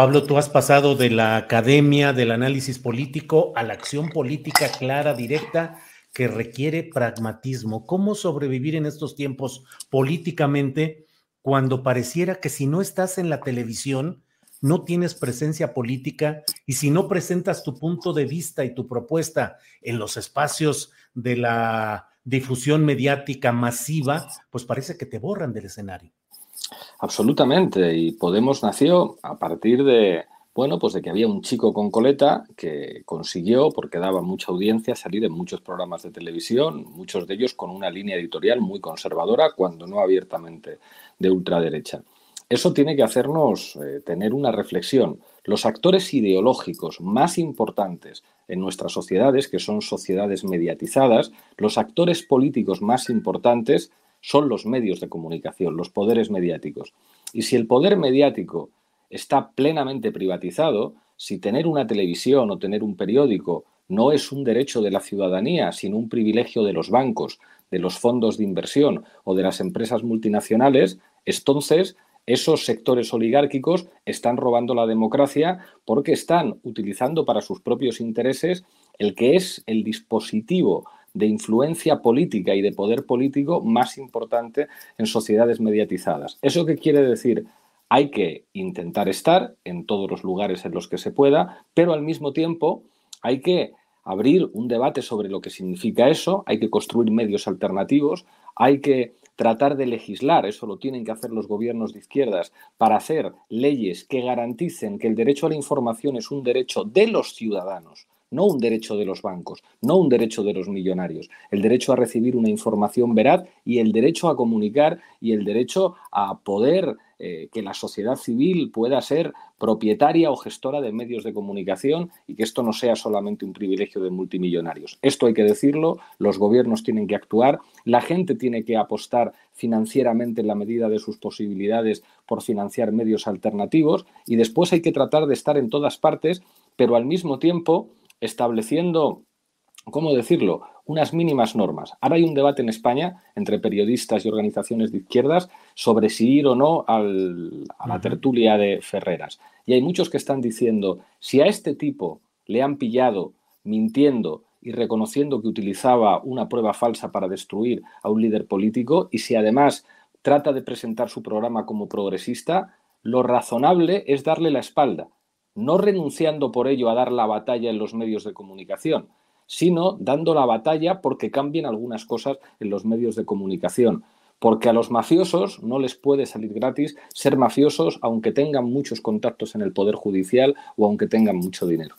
Pablo, tú has pasado de la academia del análisis político a la acción política clara, directa, que requiere pragmatismo. ¿Cómo sobrevivir en estos tiempos políticamente cuando pareciera que si no estás en la televisión, no tienes presencia política y si no presentas tu punto de vista y tu propuesta en los espacios de la difusión mediática masiva, pues parece que te borran del escenario. Absolutamente. Y Podemos nació a partir de, bueno, pues de que había un chico con coleta que consiguió, porque daba mucha audiencia, salir en muchos programas de televisión, muchos de ellos con una línea editorial muy conservadora, cuando no abiertamente de ultraderecha. Eso tiene que hacernos eh, tener una reflexión. Los actores ideológicos más importantes en nuestras sociedades, que son sociedades mediatizadas, los actores políticos más importantes son los medios de comunicación, los poderes mediáticos. Y si el poder mediático está plenamente privatizado, si tener una televisión o tener un periódico no es un derecho de la ciudadanía, sino un privilegio de los bancos, de los fondos de inversión o de las empresas multinacionales, entonces esos sectores oligárquicos están robando la democracia porque están utilizando para sus propios intereses el que es el dispositivo de influencia política y de poder político más importante en sociedades mediatizadas. ¿Eso qué quiere decir? Hay que intentar estar en todos los lugares en los que se pueda, pero al mismo tiempo hay que abrir un debate sobre lo que significa eso, hay que construir medios alternativos, hay que tratar de legislar, eso lo tienen que hacer los gobiernos de izquierdas, para hacer leyes que garanticen que el derecho a la información es un derecho de los ciudadanos, no un derecho de los bancos, no un derecho de los millonarios, el derecho a recibir una información veraz y el derecho a comunicar y el derecho a poder eh, que la sociedad civil pueda ser propietaria o gestora de medios de comunicación y que esto no sea solamente un privilegio de multimillonarios. Esto hay que decirlo, los gobiernos tienen que actuar, la gente tiene que apostar financieramente en la medida de sus posibilidades por financiar medios alternativos y después hay que tratar de estar en todas partes, pero al mismo tiempo estableciendo, ¿cómo decirlo?, unas mínimas normas. Ahora hay un debate en España entre periodistas y organizaciones de izquierdas sobre si ir o no a la tertulia de Ferreras. Y hay muchos que están diciendo, si a este tipo le han pillado mintiendo y reconociendo que utilizaba una prueba falsa para destruir a un líder político y si además trata de presentar su programa como progresista, lo razonable es darle la espalda no renunciando por ello a dar la batalla en los medios de comunicación, sino dando la batalla porque cambien algunas cosas en los medios de comunicación. Porque a los mafiosos no les puede salir gratis ser mafiosos aunque tengan muchos contactos en el Poder Judicial o aunque tengan mucho dinero.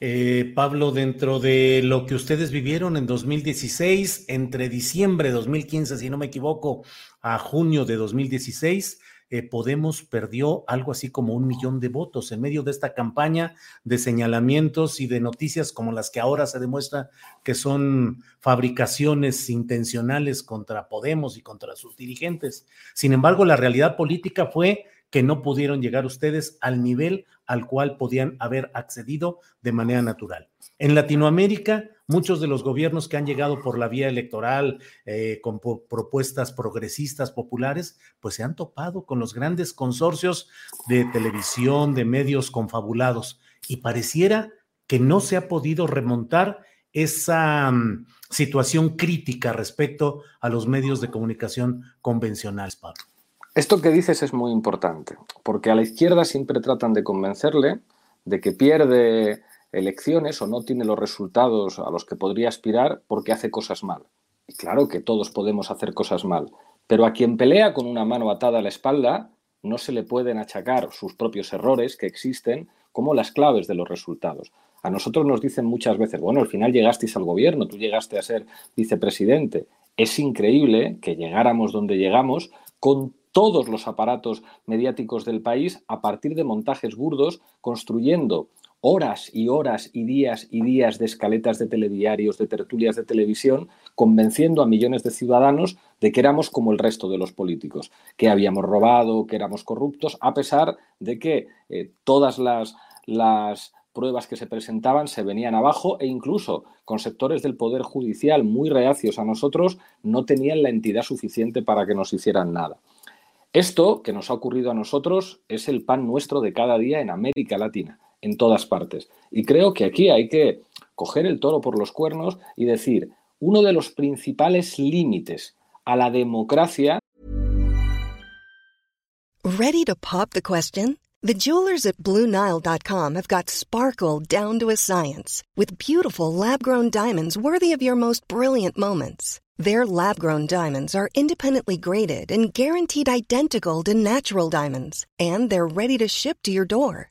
Eh, Pablo, dentro de lo que ustedes vivieron en 2016, entre diciembre de 2015, si no me equivoco, a junio de 2016, eh, Podemos perdió algo así como un millón de votos en medio de esta campaña de señalamientos y de noticias como las que ahora se demuestra que son fabricaciones intencionales contra Podemos y contra sus dirigentes. Sin embargo, la realidad política fue que no pudieron llegar ustedes al nivel al cual podían haber accedido de manera natural. En Latinoamérica, muchos de los gobiernos que han llegado por la vía electoral eh, con propuestas progresistas populares, pues se han topado con los grandes consorcios de televisión, de medios confabulados, y pareciera que no se ha podido remontar esa mm, situación crítica respecto a los medios de comunicación convencionales, Pablo. Esto que dices es muy importante, porque a la izquierda siempre tratan de convencerle de que pierde elecciones o no tiene los resultados a los que podría aspirar porque hace cosas mal. Y claro que todos podemos hacer cosas mal, pero a quien pelea con una mano atada a la espalda no se le pueden achacar sus propios errores que existen como las claves de los resultados. A nosotros nos dicen muchas veces, bueno, al final llegasteis al gobierno, tú llegaste a ser vicepresidente. Es increíble que llegáramos donde llegamos con todos los aparatos mediáticos del país a partir de montajes burdos, construyendo horas y horas y días y días de escaletas de telediarios, de tertulias de televisión, convenciendo a millones de ciudadanos de que éramos como el resto de los políticos, que habíamos robado, que éramos corruptos, a pesar de que eh, todas las, las pruebas que se presentaban se venían abajo e incluso con sectores del Poder Judicial muy reacios a nosotros no tenían la entidad suficiente para que nos hicieran nada. Esto que nos ha ocurrido a nosotros es el pan nuestro de cada día en América Latina, en todas partes. Y creo que aquí hay que coger el toro por los cuernos y decir, uno de los principales límites a la democracia. Ready to pop the question? The jewelers at BlueNile.com have got sparkle down to a science with beautiful lab-grown diamonds worthy of your most brilliant moments. Their lab grown diamonds are independently graded and guaranteed identical to natural diamonds, and they're ready to ship to your door.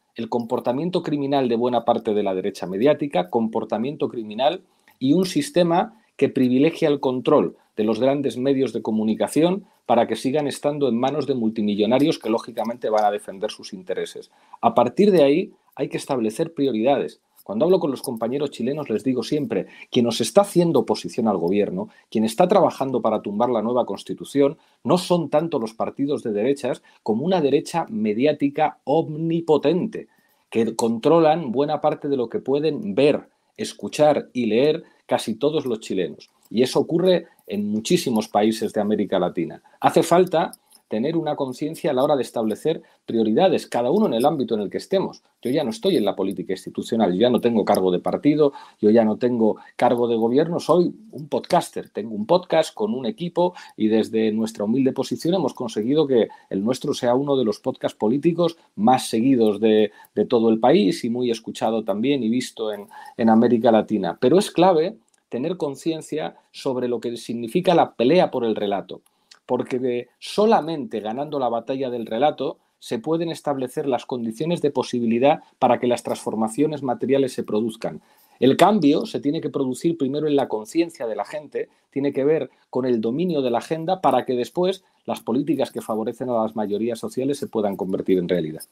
el comportamiento criminal de buena parte de la derecha mediática, comportamiento criminal y un sistema que privilegia el control de los grandes medios de comunicación para que sigan estando en manos de multimillonarios que lógicamente van a defender sus intereses. A partir de ahí hay que establecer prioridades. Cuando hablo con los compañeros chilenos les digo siempre, quien nos está haciendo oposición al gobierno, quien está trabajando para tumbar la nueva constitución, no son tanto los partidos de derechas como una derecha mediática omnipotente, que controlan buena parte de lo que pueden ver, escuchar y leer casi todos los chilenos. Y eso ocurre en muchísimos países de América Latina. Hace falta tener una conciencia a la hora de establecer prioridades, cada uno en el ámbito en el que estemos. Yo ya no estoy en la política institucional, yo ya no tengo cargo de partido, yo ya no tengo cargo de gobierno, soy un podcaster, tengo un podcast con un equipo y desde nuestra humilde posición hemos conseguido que el nuestro sea uno de los podcasts políticos más seguidos de, todo el país y muy escuchado también y visto en, en América Latina. Pero es clave tener conciencia sobre lo que significa la pelea por el relato porque solamente ganando la batalla del relato se pueden establecer las condiciones de posibilidad para que las transformaciones materiales se produzcan. El cambio se tiene que producir primero en la conciencia de la gente, tiene que ver con el dominio de la agenda para que después las políticas que favorecen a las mayorías sociales se puedan convertir en realidad.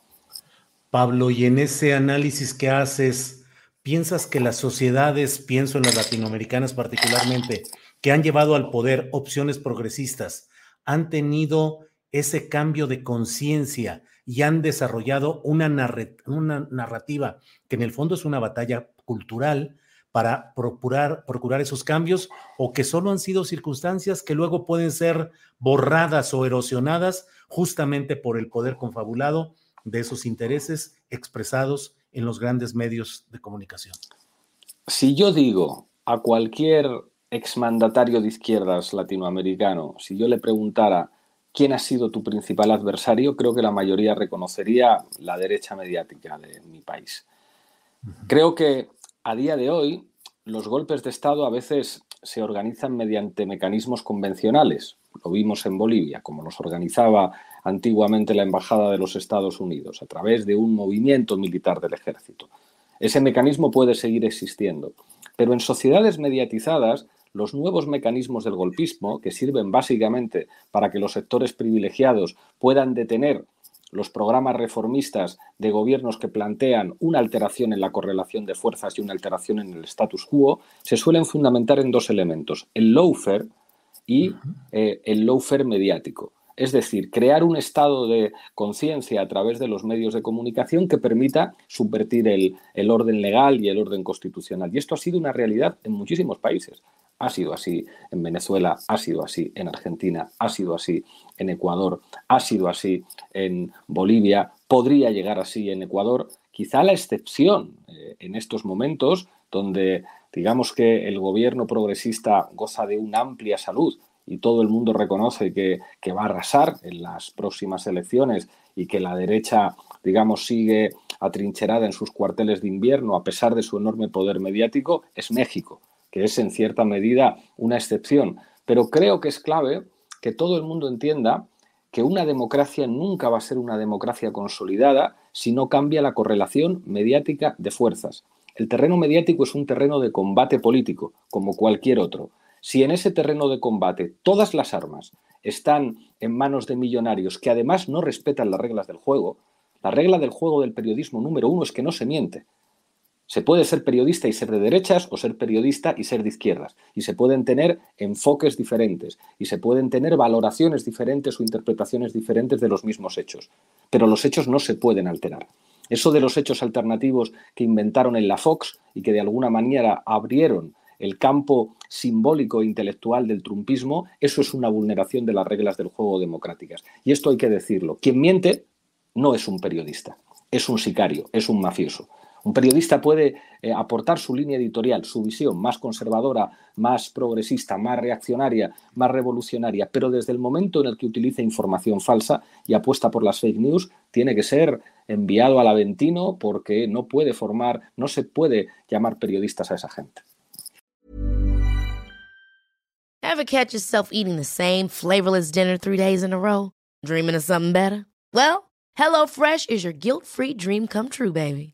Pablo, y en ese análisis que haces, ¿piensas que las sociedades, pienso en las latinoamericanas particularmente, que han llevado al poder opciones progresistas, han tenido ese cambio de conciencia y han desarrollado una, narrativa que en el fondo es una batalla cultural para procurar, procurar esos cambios o que solo han sido circunstancias que luego pueden ser borradas o erosionadas justamente por el poder confabulado de esos intereses expresados en los grandes medios de comunicación. Si yo digo a cualquier exmandatario de izquierdas latinoamericano, si yo le preguntara quién ha sido tu principal adversario, creo que la mayoría reconocería la derecha mediática de mi país. Creo que a día de hoy los golpes de Estado a veces se organizan mediante mecanismos convencionales. Lo vimos en Bolivia, como los organizaba antiguamente la Embajada de los Estados Unidos, a través de un movimiento militar del ejército. Ese mecanismo puede seguir existiendo. Pero en sociedades mediatizadas, los nuevos mecanismos del golpismo, que sirven básicamente para que los sectores privilegiados puedan detener los programas reformistas de gobiernos que plantean una alteración en la correlación de fuerzas y una alteración en el status quo, se suelen fundamentar en dos elementos, el lawfare y eh, el lawfare mediático. Es decir, crear un estado de conciencia a través de los medios de comunicación que permita subvertir el, el orden legal y el orden constitucional. Y esto ha sido una realidad en muchísimos países. Ha sido así en Venezuela, ha sido así en Argentina, ha sido así en Ecuador, ha sido así en Bolivia, podría llegar así en Ecuador. Quizá la excepción eh, en estos momentos donde digamos que el gobierno progresista goza de una amplia salud y todo el mundo reconoce que, que, va a arrasar en las próximas elecciones y que la derecha, digamos, sigue atrincherada en sus cuarteles de invierno a pesar de su enorme poder mediático, es México que es en cierta medida una excepción. Pero creo que es clave que todo el mundo entienda que una democracia nunca va a ser una democracia consolidada si no cambia la correlación mediática de fuerzas. El terreno mediático es un terreno de combate político, como cualquier otro. Si en ese terreno de combate todas las armas están en manos de millonarios que además no respetan las reglas del juego, la regla del juego del periodismo número uno es que no se miente. Se puede ser periodista y ser de derechas o ser periodista y ser de izquierdas. Y se pueden tener enfoques diferentes y se pueden tener valoraciones diferentes o interpretaciones diferentes de los mismos hechos. Pero los hechos no se pueden alterar. Eso de los hechos alternativos que inventaron en la Fox y que de alguna manera abrieron el campo simbólico e intelectual del trumpismo, eso es una vulneración de las reglas del juego democráticas. Y esto hay que decirlo. Quien miente no es un periodista, es un sicario, es un mafioso. Un periodista puede eh, aportar su línea editorial, su visión más conservadora, más progresista, más reaccionaria, más revolucionaria, pero desde el momento en el que utiliza información falsa y apuesta por las fake news, tiene que ser enviado al Aventino porque no puede formar, no se puede llamar periodistas a esa gente. Ever catch yourself eating the same flavorless dinner three days in a row? Dreaming of something better? Well, HelloFresh is your guilt-free dream come true, baby.